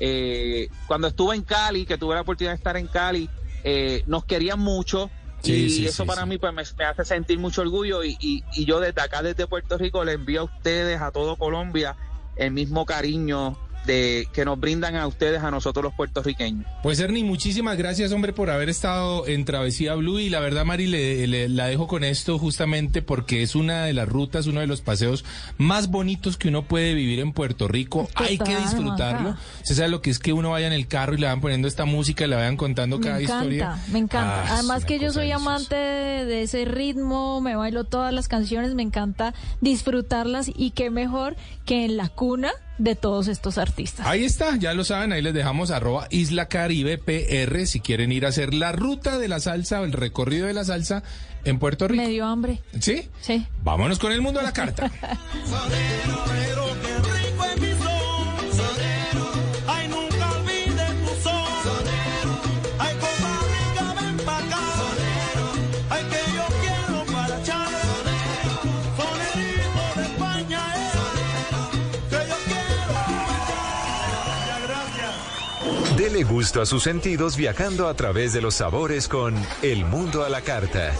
Eh, cuando estuve en Cali, que tuve la oportunidad de estar en Cali, eh, nos querían mucho. Sí, y sí, eso sí, para mí pues me, me hace sentir mucho orgullo y, y, y yo desde acá, desde Puerto Rico, le envío a ustedes, a todo Colombia, el mismo cariño de que nos brindan a ustedes, a nosotros los puertorriqueños. Pues Ernie, muchísimas gracias, hombre, por haber estado en Travesía Blue. Y la verdad, Mari, le, le- la dejo con esto justamente porque es una de las rutas, uno de los paseos más bonitos que uno puede vivir en Puerto Rico. Hay que disfrutarlo. Usted sabe lo que es que uno vaya en el carro y le van poniendo esta música y le vayan contando Me cada encanta, historia. me encanta. Ah, Además que yo soy amante de, de ese ritmo, me bailo todas las canciones, me encanta disfrutarlas y qué mejor que en la cuna de todos estos artistas. Ahí está, ya lo saben, ahí les dejamos arroba Isla Caribe PR si quieren ir a hacer la ruta de la salsa o el recorrido de la salsa en Puerto Rico. Me dio hambre. ¿Sí? Sí. Vámonos con el mundo a la carta. Dele gusto a sus sentidos viajando a través de los sabores con El Mundo a la Carta.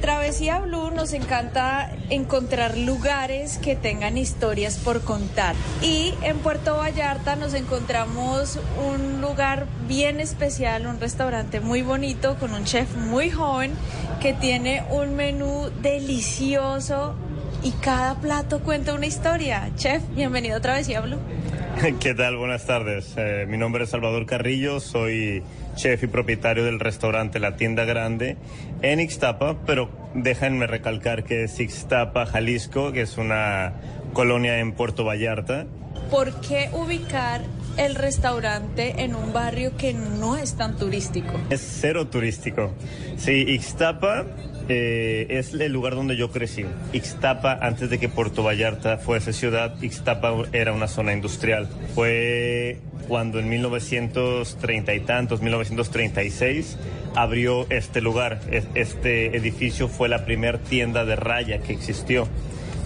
Travesía Blue nos encanta encontrar lugares que tengan historias por contar. Y en Puerto Vallarta nos encontramos un lugar bien especial, un restaurante muy bonito con un chef muy joven que tiene un menú delicioso y cada plato cuenta una historia. Chef, bienvenido a Travesía Blue. ¿Qué tal? Buenas tardes. Eh, mi nombre es Salvador Carrillo, soy chef y propietario del restaurante La Tienda Grande en Ixtapa, pero déjenme recalcar que es Ixtapa, Jalisco, que es una colonia en Puerto Vallarta. ¿Por qué ubicar el restaurante en un barrio que no es tan turístico? Es cero turístico. Sí, Ixtapa eh, es el lugar donde yo crecí. Ixtapa, antes de que Puerto Vallarta fuese ciudad, Ixtapa era una zona industrial. Fue cuando en 1930 y tantos, 1936, abrió este lugar. Es- Este edificio fue la primer tienda de raya que existió.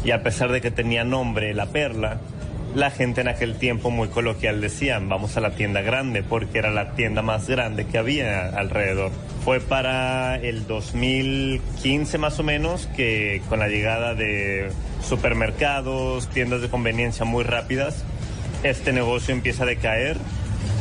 Y a pesar de que tenía nombre La Perla, la gente en aquel tiempo muy coloquial decían, vamos a la tienda grande, porque era la tienda más grande que había alrededor. Fue para el 2015 más o menos que con la llegada de supermercados, tiendas de conveniencia muy rápidas, este negocio empieza a decaer,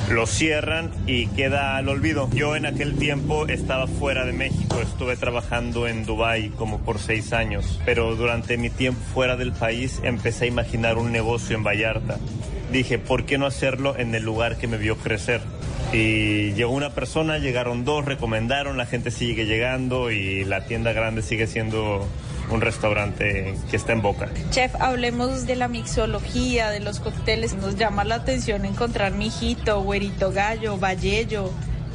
lo cierran y queda al olvido. Yo en aquel tiempo estaba fuera de México, estuve trabajando en Dubái como por seis años, pero durante mi tiempo fuera del país empecé a imaginar un negocio en Vallarta. Dije, ¿por qué no hacerlo en el lugar que me vio crecer? Y llegó una persona, llegaron dos, recomendaron, la gente sigue llegando y la tienda grande sigue siendo un restaurante que está en boca. Chef, hablemos de la mixología, de los cócteles. Nos llama la atención encontrar mijito, güerito gallo, vallello,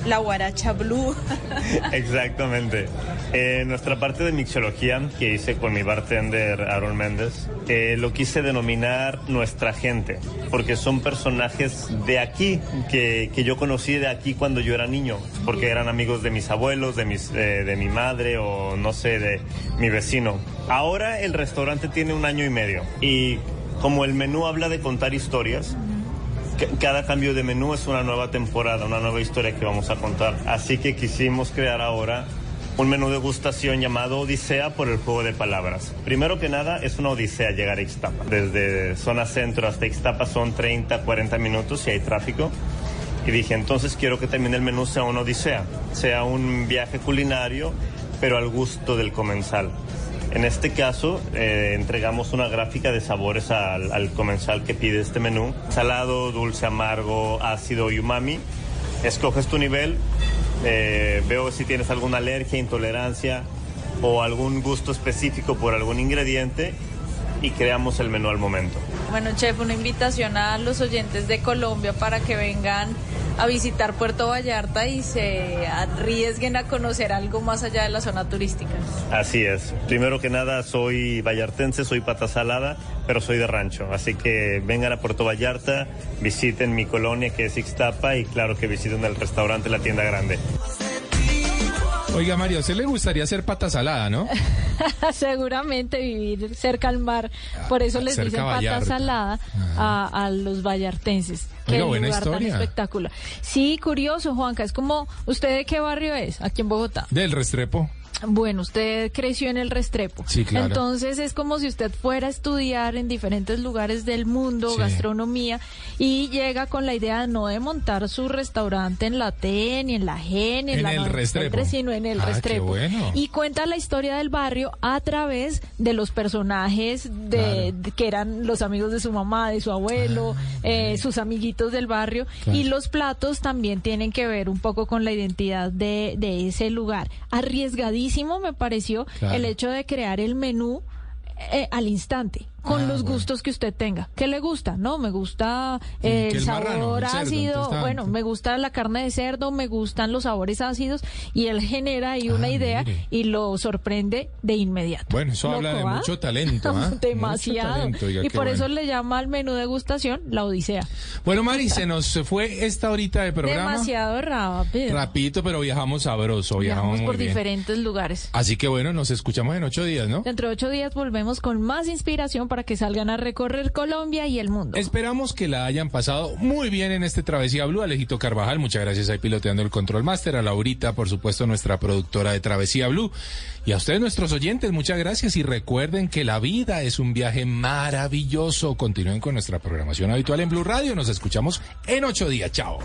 la guaracha blue. Exactamente. Eh, nuestra parte de mixología que hice con mi bartender Aaron Méndez, eh, lo quise denominar nuestra gente, porque son personajes de aquí, que, que yo conocí de aquí cuando yo era niño, porque eran amigos de mis abuelos, de, mis, eh, de mi madre o no sé, de mi vecino. Ahora el restaurante tiene un año y medio y como el menú habla de contar historias, cada cambio de menú es una nueva temporada, una nueva historia que vamos a contar. Así que quisimos crear ahora un menú de gustación llamado Odisea por el juego de palabras. Primero que nada, es una odisea llegar a Ixtapa. Desde zona centro hasta Ixtapa son 30, 40 minutos si hay tráfico. Y dije, entonces quiero que también el menú sea una odisea, sea un viaje culinario, pero al gusto del comensal. En este caso, eh, entregamos una gráfica de sabores al, al comensal que pide este menú. Salado, dulce, amargo, ácido y umami. Escoges tu nivel, eh, veo si tienes alguna alergia, intolerancia o algún gusto específico por algún ingrediente y creamos el menú al momento. Bueno, chef, una invitación a los oyentes de Colombia para que vengan a visitar Puerto Vallarta y se arriesguen a conocer algo más allá de la zona turística. Así es. Primero que nada, soy vallartense, soy pata salada, pero soy de rancho. Así que vengan a Puerto Vallarta, visiten mi colonia que es Ixtapa y claro que visiten el restaurante La Tienda Grande. Oiga, Mario, a usted le gustaría ser pata salada, ¿no? Seguramente vivir cerca al mar. Por eso les cerca dicen pata salada a, a los vallartenses. Qué Oiga, buena lugar tan historia. espectacular. Sí, curioso, Juanca. Es como, ¿usted de qué barrio es? Aquí en Bogotá. Del Restrepo. Bueno, usted creció en el Restrepo. Sí, claro. Entonces es como si usted fuera a estudiar en diferentes lugares del mundo, Sí. gastronomía, y llega con la idea no de montar su restaurante en la T, ni en la G, ni en, En la el 93, Restrepo. sino en el Ah, qué Restrepo. bueno. Y cuenta la historia del barrio a través de los personajes de, de- que eran los amigos de su mamá, de su abuelo, eh, sus amiguitos del barrio. Ah, Claro. Y los platos también tienen que ver un poco con la identidad de, de ese lugar. Arriesgadísimo me pareció Claro. el hecho de crear el menú eh, al instante, con Ah, los bueno. gustos que usted tenga. ¿Qué le gusta? No, me gusta eh, el marrano, sabor el cerdo, ácido, bueno, me gusta la carne de cerdo, me gustan los sabores ácidos y él genera ahí una Ah, idea mire. y lo sorprende de inmediato. Bueno, eso habla de ¿ah? mucho talento. Mucho Demasiado. talento, oiga, y por bueno. eso le llama al menú degustación la Odisea. Bueno, Mari, se nos fue esta horita de programa. Demasiado rápido. Rapidito, pero viajamos sabroso, viajamos, Viajamos muy por bien. diferentes lugares. Así que bueno, nos escuchamos en ocho días, ¿no? Dentro de ocho días volvemos con más inspiración para que salgan a recorrer Colombia y el mundo. Esperamos que la hayan pasado muy bien en este Travesía Blue. Alejito Carvajal, muchas gracias ahí piloteando el Control Master. A Laurita, por supuesto, nuestra productora de Travesía Blue. Y a ustedes, nuestros oyentes, muchas gracias. Y recuerden que la vida es un viaje maravilloso. Continúen con nuestra programación habitual en Blue Radio. Nos escuchamos en ocho días. Chao.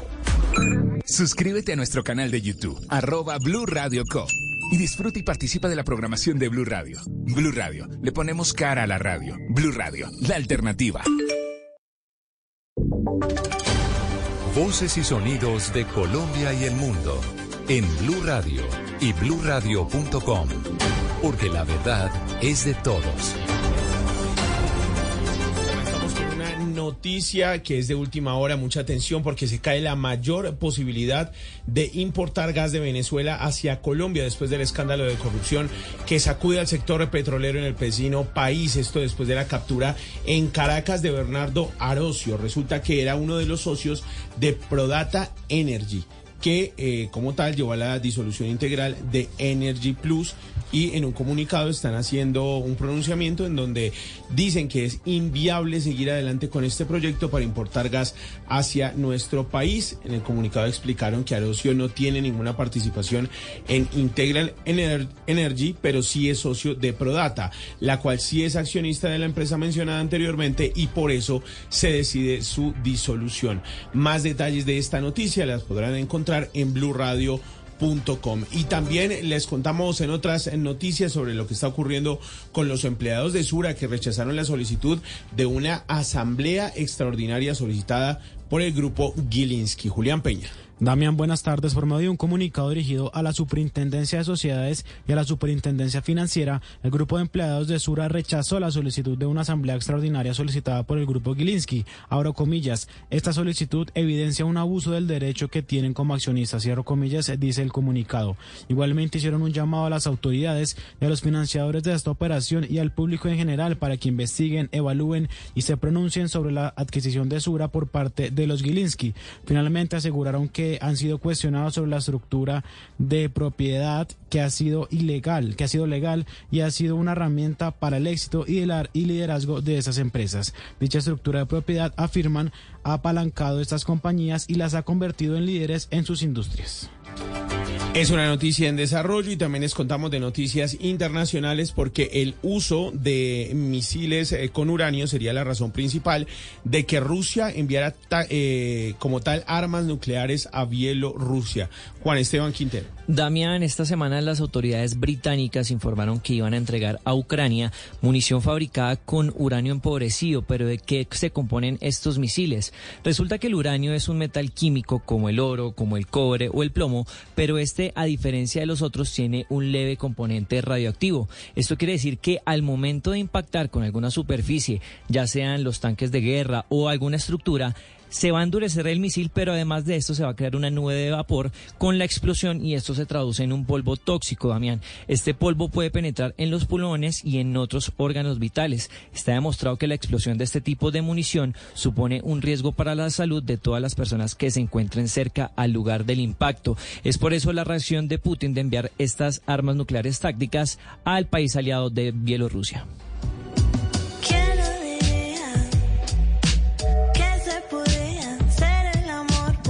Suscríbete a nuestro canal de YouTube, arroba Blue Radio Co. Y disfruta y participa de la programación de Blue Radio. Blue Radio, le ponemos cara a la radio. Blue Radio, la alternativa. Voces y sonidos de Colombia y el mundo en Blue Radio y bluradio.com, porque la verdad es de todos. Noticia que es de última hora, mucha atención porque se cae la mayor posibilidad de importar gas de Venezuela hacia Colombia después del escándalo de corrupción que sacude al sector petrolero en el vecino país. Esto después de la captura en Caracas de Bernardo Arocio. Resulta que era uno de los socios de Prodata Energy que eh, como tal llevó a la disolución integral de Energy Plus y en un comunicado están haciendo un pronunciamiento en donde dicen que es inviable seguir adelante con este proyecto para importar gas hacia nuestro país. En el comunicado explicaron que Arocio no tiene ninguna participación en Integral Ener- Energy, pero sí es socio de Prodata, la cual sí es accionista de la empresa mencionada anteriormente y por eso se decide su disolución. Más detalles de esta noticia las podrán encontrar en Blue Radio Com. Y también les contamos en otras noticias sobre lo que está ocurriendo con los empleados de Sura que rechazaron la solicitud de una asamblea extraordinaria solicitada por el grupo Gilinski. Julián Peña. Damián, buenas tardes. Por medio de un comunicado dirigido a la Superintendencia de Sociedades y a la Superintendencia Financiera, el grupo de empleados de Sura rechazó la solicitud de una asamblea extraordinaria solicitada por el grupo Gilinski. Abro comillas, esta solicitud evidencia un abuso del derecho que tienen como accionistas, cierro comillas, dice el comunicado. Igualmente hicieron un llamado a las autoridades y a los financiadores de esta operación y al público en general para que investiguen, evalúen y se pronuncien sobre la adquisición de Sura por parte de los Gilinski. Finalmente aseguraron que han sido cuestionados sobre la estructura de propiedad que ha sido ilegal, que ha sido legal y ha sido una herramienta para el éxito y liderazgo de esas empresas. Dicha estructura de propiedad, afirman, ha apalancado estas compañías y las ha convertido en líderes en sus industrias. Es una noticia en desarrollo y también les contamos de noticias internacionales porque el uso de misiles eh, con uranio sería la razón principal de que Rusia enviara eh, como tal armas nucleares a Bielorrusia. Juan Esteban Quintero. Damián, esta semana las autoridades británicas informaron que iban a entregar a Ucrania munición fabricada con uranio empobrecido, pero ¿de qué se componen estos misiles? Resulta que el uranio es un metal químico como el oro, como el cobre o el plomo, pero este, a diferencia de los otros, tiene un leve componente radioactivo. Esto quiere decir que al momento de impactar con alguna superficie, ya sean los tanques de guerra o alguna estructura, se va a endurecer el misil, pero además de esto se va a crear una nube de vapor con la explosión y esto se traduce en un polvo tóxico, Damián. Este polvo puede penetrar en los pulmones y en otros órganos vitales. Está demostrado que la explosión de este tipo de munición supone un riesgo para la salud de todas las personas que se encuentren cerca al lugar del impacto. Es por eso la reacción de Putin de enviar estas armas nucleares tácticas al país aliado de Bielorrusia.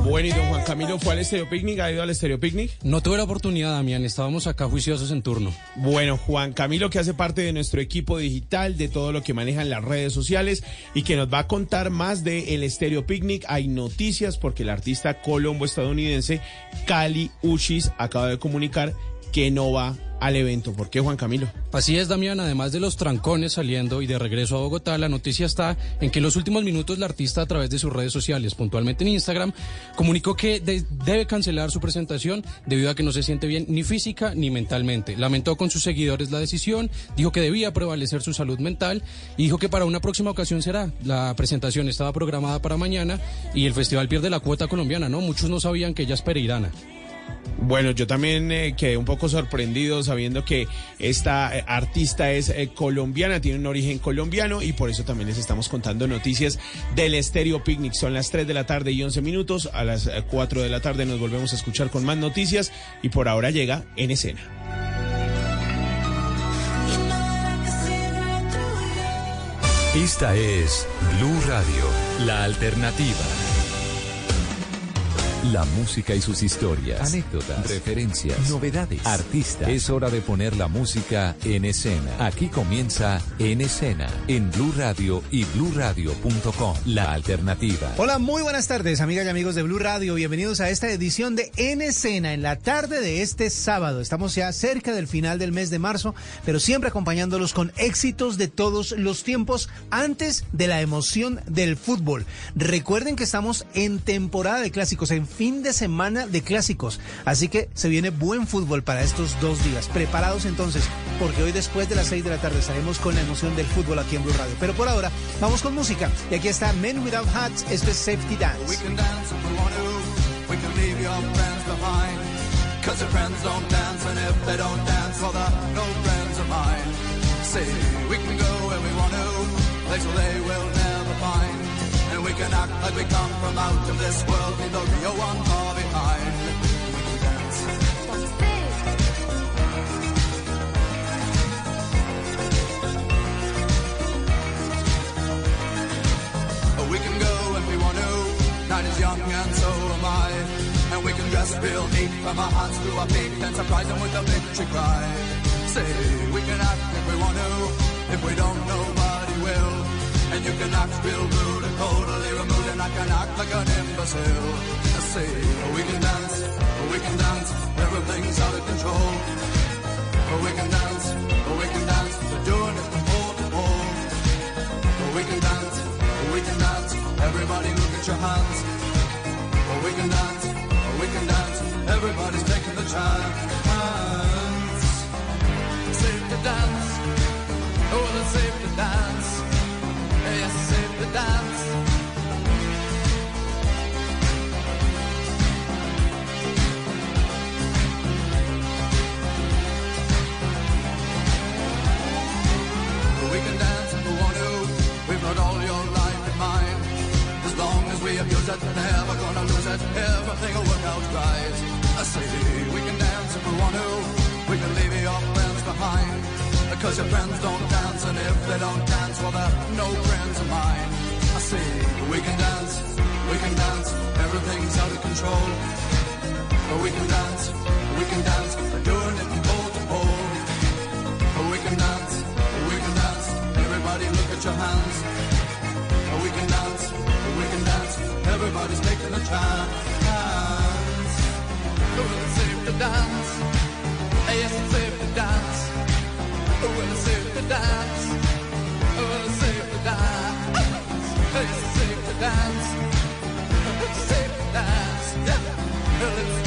Bueno, y don Juan Camilo fue al Estéreo Picnic, ¿ha ido al Estéreo Picnic? No tuve la oportunidad, Damián, estábamos acá juiciosos en turno. Bueno, Juan Camilo, que hace parte de nuestro equipo digital, de todo lo que manejan las redes sociales y que nos va a contar más de el Estéreo Picnic. Hay noticias porque el artista colombo-estadounidense Cali Uchis acaba de comunicar que no va al evento. ¿Por qué, Juan Camilo? Así es, Damián, además de los trancones saliendo y de regreso a Bogotá, la noticia está en que en los últimos minutos la artista a través de sus redes sociales, puntualmente en Instagram, comunicó que de- debe cancelar su presentación debido a que no se siente bien ni física ni mentalmente. Lamentó con sus seguidores la decisión, dijo que debía prevalecer su salud mental y dijo que para una próxima ocasión será. La presentación estaba programada para mañana y el festival pierde la cuota colombiana, ¿no? Muchos no sabían que ella es pereirana. Bueno, yo también eh, quedé un poco sorprendido sabiendo que esta eh, artista es eh, colombiana, tiene un origen colombiano y por eso también les estamos contando noticias del Estéreo Picnic. Son las 3 de la tarde y 11 minutos. A las eh, 4 de la tarde nos volvemos a escuchar con más noticias y por ahora llega en escena. Esta es Blue Radio, la alternativa. La música y sus historias, anécdotas, referencias, novedades, artistas. Es hora de poner la música en escena. Aquí comienza En Escena, en Blue Radio y bluradio.com. La alternativa. Hola, muy buenas tardes, amigas y amigos de Blue Radio. Bienvenidos a esta edición de En Escena en la tarde de este sábado. Estamos ya cerca del final del mes de marzo, pero siempre acompañándolos con éxitos de todos los tiempos antes de la emoción del fútbol. Recuerden que estamos en temporada de clásicos, en fin de semana de clásicos. Así que se viene buen fútbol para estos dos días. Preparados entonces, porque hoy después de las 6 de la tarde estaremos con la emoción del fútbol aquí en Blue Radio. Pero por ahora, vamos con música. Y aquí está Men Without Hats, esto es Safety Dance. Dance if they don't dance, we can go where we want we can act like we come from out of this world, leave the real one far behind. We can dance. We can go when we want to. Night is young and so am I. And we can dress real neat from our hands to our feet and surprise them with a victory cry. Say we can act if we want to. If we don't, nobody will. And you can act real rude totally removed, and I can act like an imbecile. I say oh, we can dance, oh, we can dance. Everything's out of control. Oh, we can dance, we can dance. We're doing it from pole to pole. We can dance, we can dance. Everybody look at your hands. We can dance, we can dance. Everybody's taking the chance. lose it, never gonna lose it. Everything'll work out right. I say we can dance if we want to. We can leave your friends behind. Cause your friends don't dance, and if they don't dance, well, they're no friends of mine. I say we can dance, we can dance, everything's out of control. But we can dance, we can dance, we're doing it from pole to pole. But we can dance, we can dance, everybody look at your hands. Everybody's taking a chance. Well, it's save the dance. Yes, it's safe the dance. Well, it's save the dance. Well, it's save the dance. Yes, it's safe the dance. It's safe to dance. Yeah. Well, it's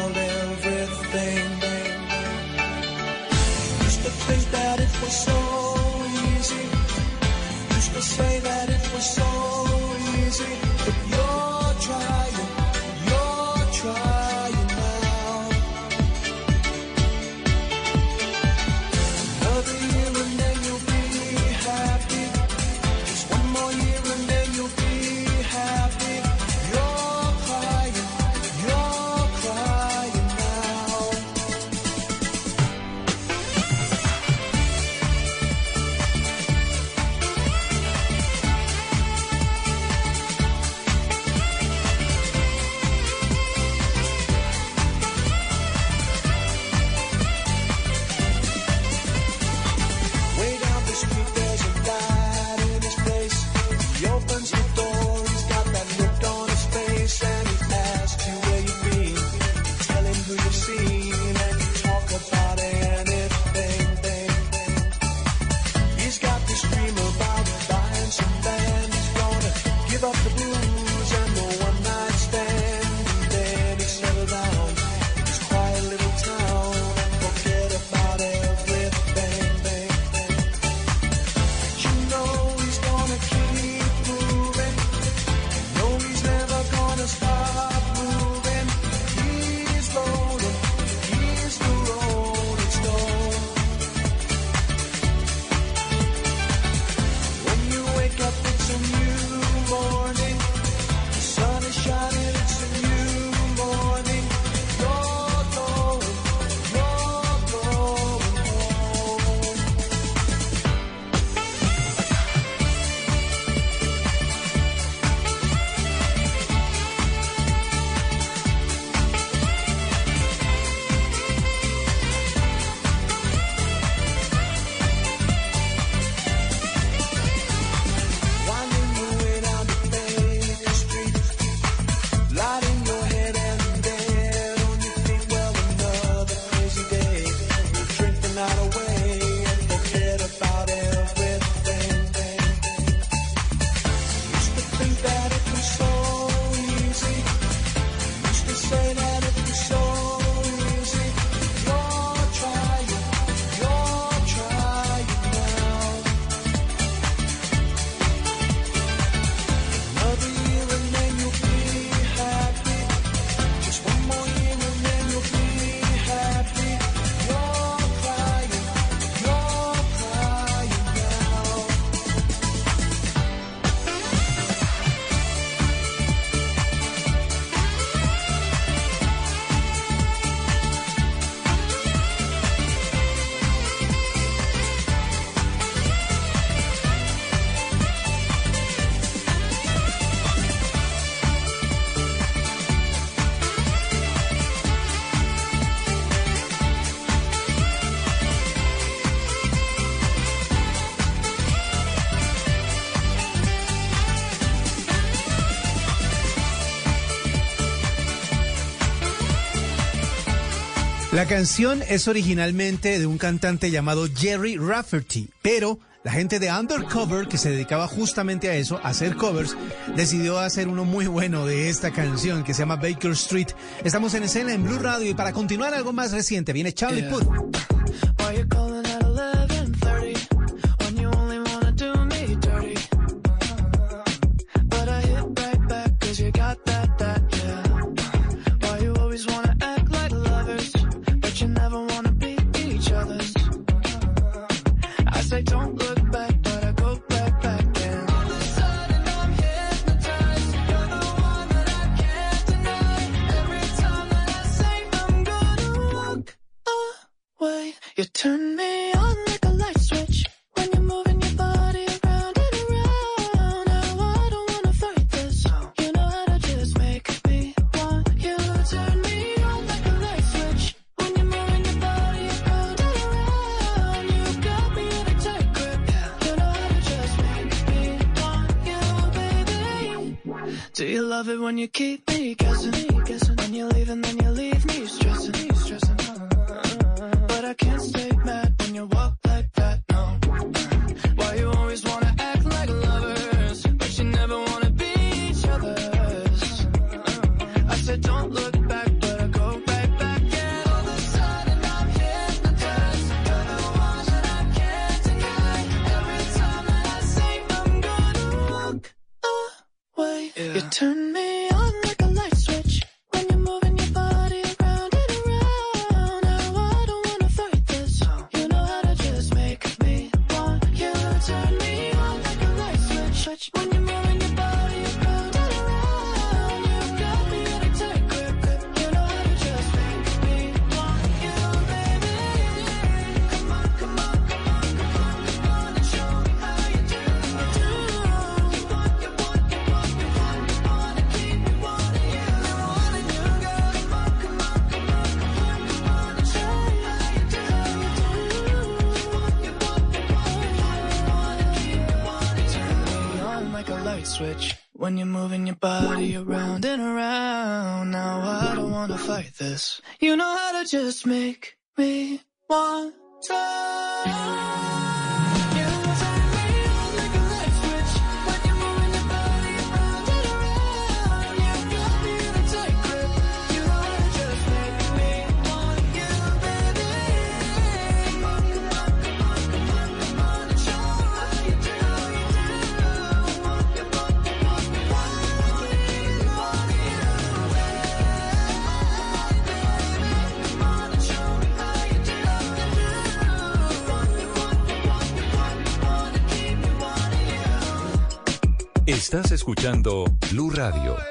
so easy. Say that it was so easy. La canción es originalmente de un cantante llamado Jerry Rafferty, pero la gente de Undercover, que se dedicaba justamente a eso, a hacer covers, decidió hacer uno muy bueno de esta canción que se llama Baker Street. Estamos en escena en Blue Radio y para continuar algo más reciente viene Charlie Puth. You turn escuchando Blue Radio.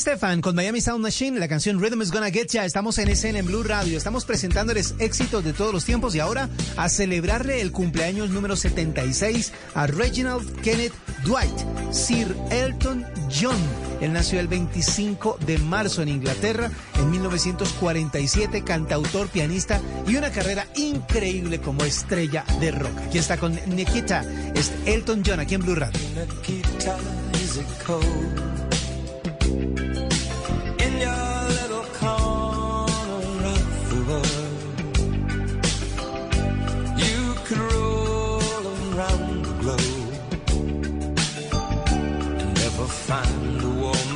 Estefan con Miami Sound Machine, la canción Rhythm is Gonna Get Ya. Estamos en escena en Blue Radio. Estamos presentándoles éxitos de todos los tiempos y ahora a celebrarle el cumpleaños número 76 a Reginald Kenneth Dwight, Sir Elton John. Él nació el 25 de marzo en Inglaterra en 1947, cantautor, pianista y una carrera increíble como estrella de rock. Aquí está con Nikita, es Elton John aquí en Blue Radio.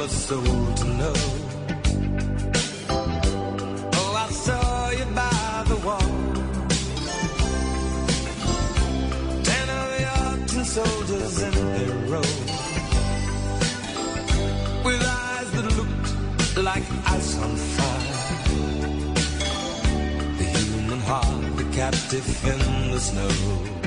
Warmer soul to know. Oh, I saw you by the wall. Ten of your tin soldiers in their row with eyes that looked like ice on fire. The human heart, the captive in the snow.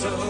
So.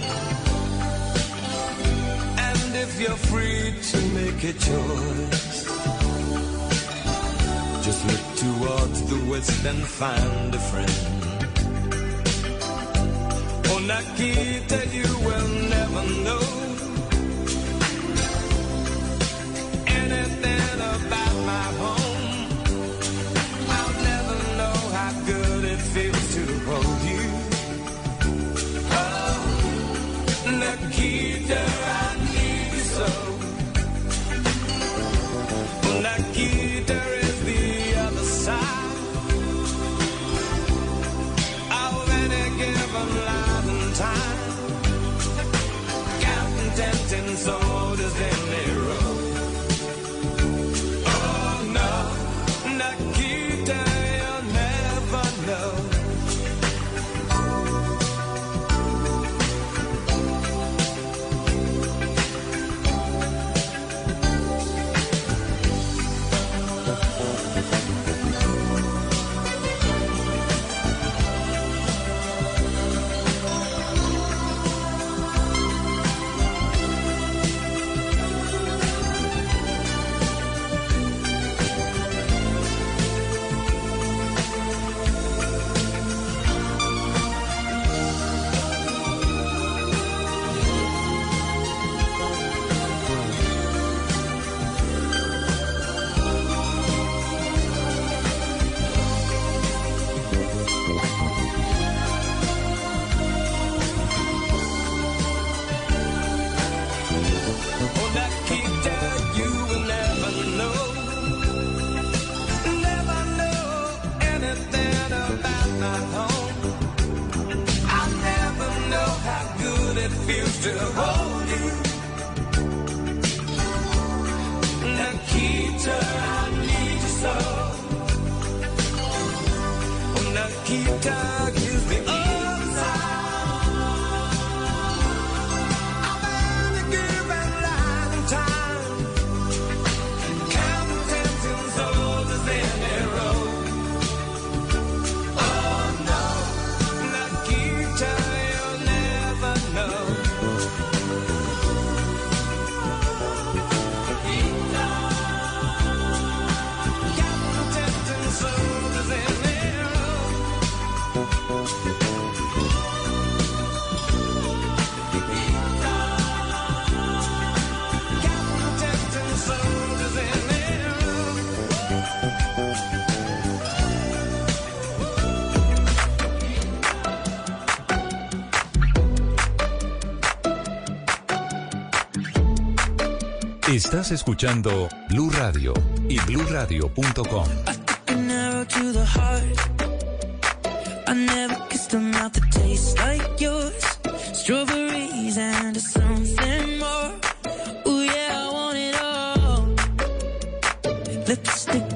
You're free to make a choice, just look towards the west and find a friend. Oh, Nikita, you will never know anything about so Estás escuchando Blue Radio y BlueRadio.com. I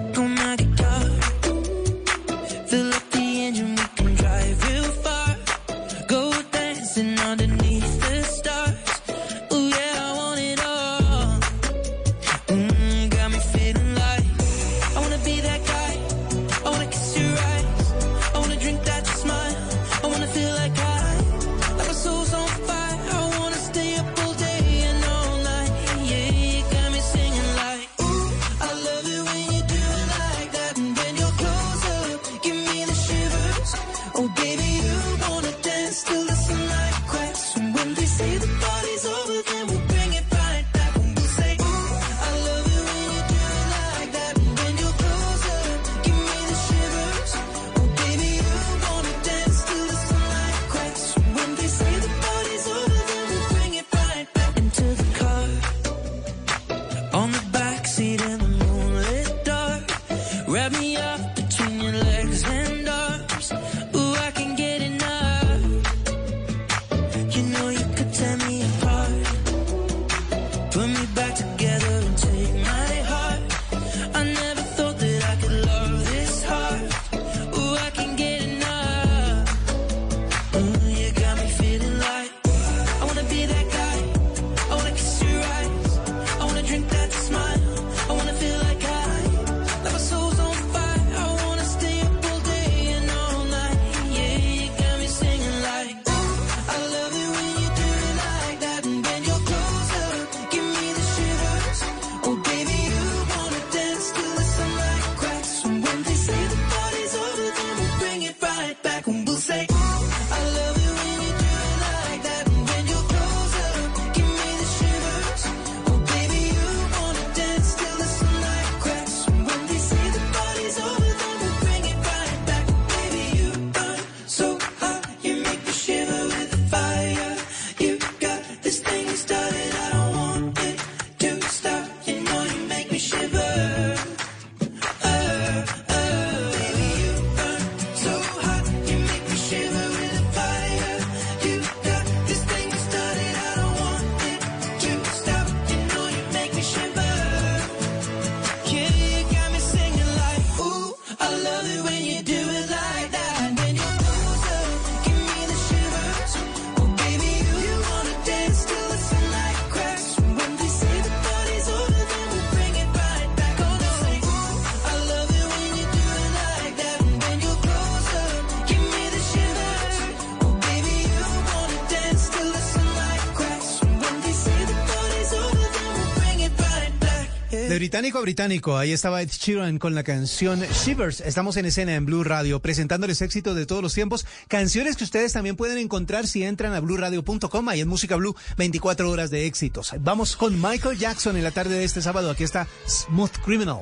Británico ahí estaba Ed Sheeran con la canción Shivers. Estamos en escena en Blue Radio presentándoles éxitos de todos los tiempos, canciones que ustedes también pueden encontrar si entran a blueradio.com y en Música Blue 24 horas de éxitos. Vamos con Michael Jackson en la tarde de este sábado. Aquí está Smooth Criminal.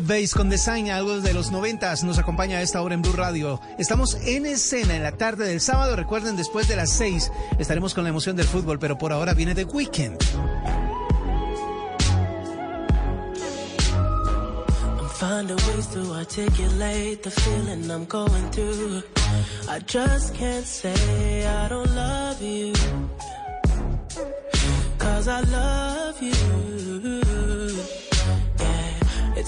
Base con Design, algo de los noventas, nos acompaña a esta hora en Blue Radio. Estamos en escena en la tarde del sábado. Recuerden, después de las seis estaremos con la emoción del fútbol, pero por ahora viene The Weekend.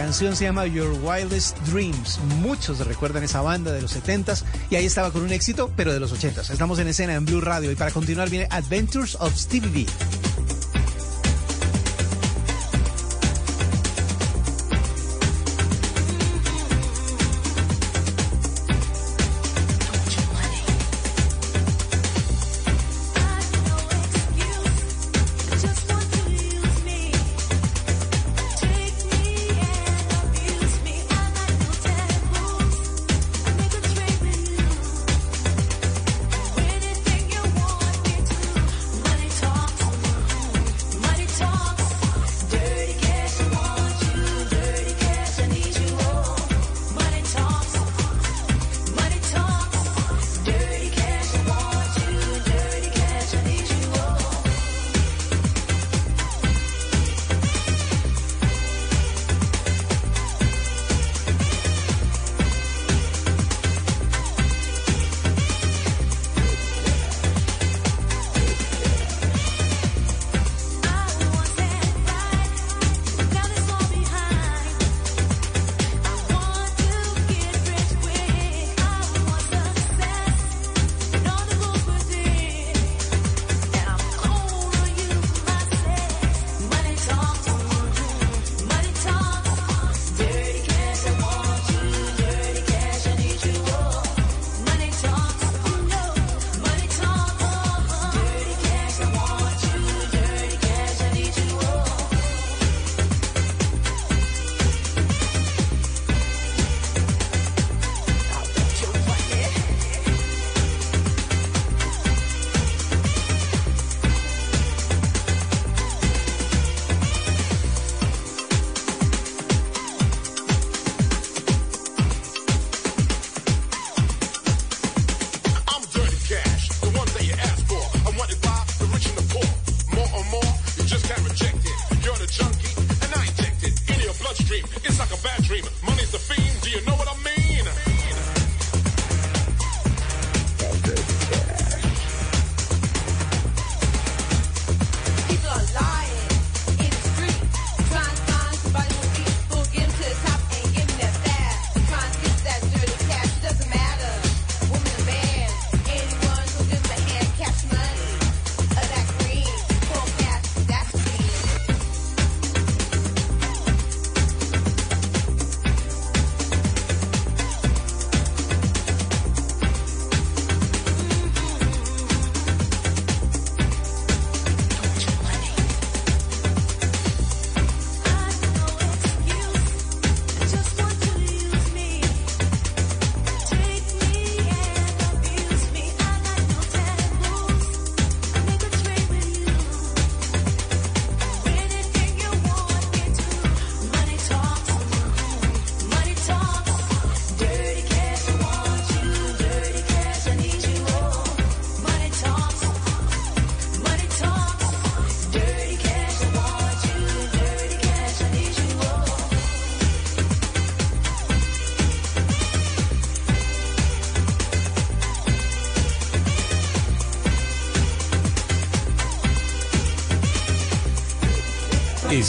canción se llama Your Wildest Dreams. Muchos recuerdan esa banda de los 70s y ahí estaba con un éxito, pero de los 80s. Estamos en escena en Blue Radio y para continuar viene Adventures of Stevie B. It's like a bad dream. Money's the fiend, do you know what I mean?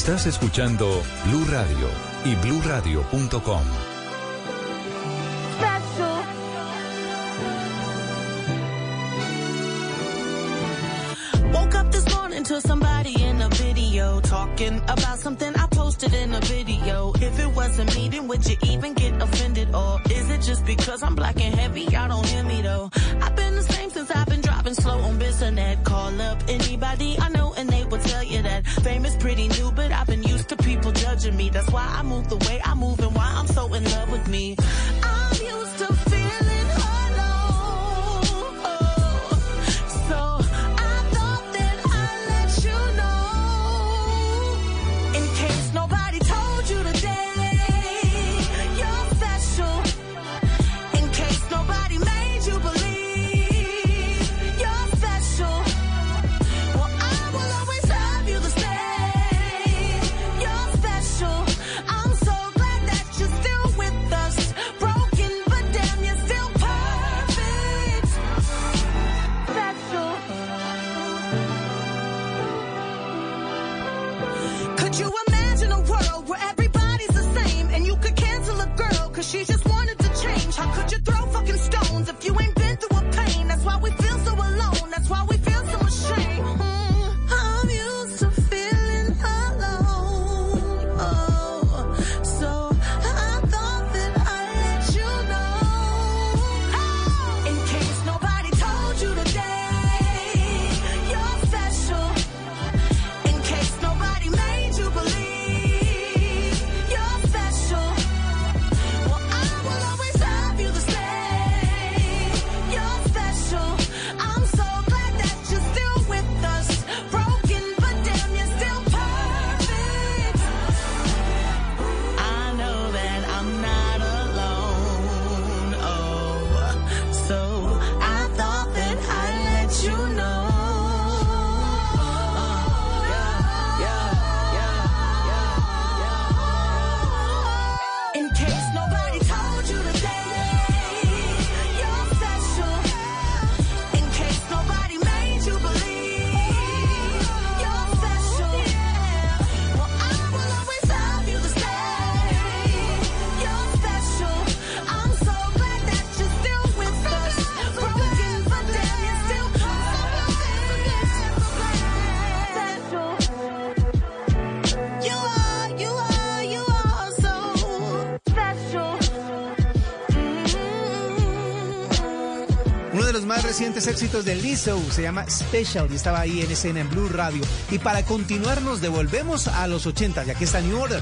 Estás escuchando Blue Radio y bluradio.com. Woke up this morning to somebody in a video talking about something I posted in a video. If it wasn't me, then would you even judging me. That's why I move the way I move and why I'm so in love with me. grandes éxitos de Lizzo, se llama Special y estaba ahí en escena en Blue Radio. Y para continuar nos devolvemos a los 80, ya que está New Order.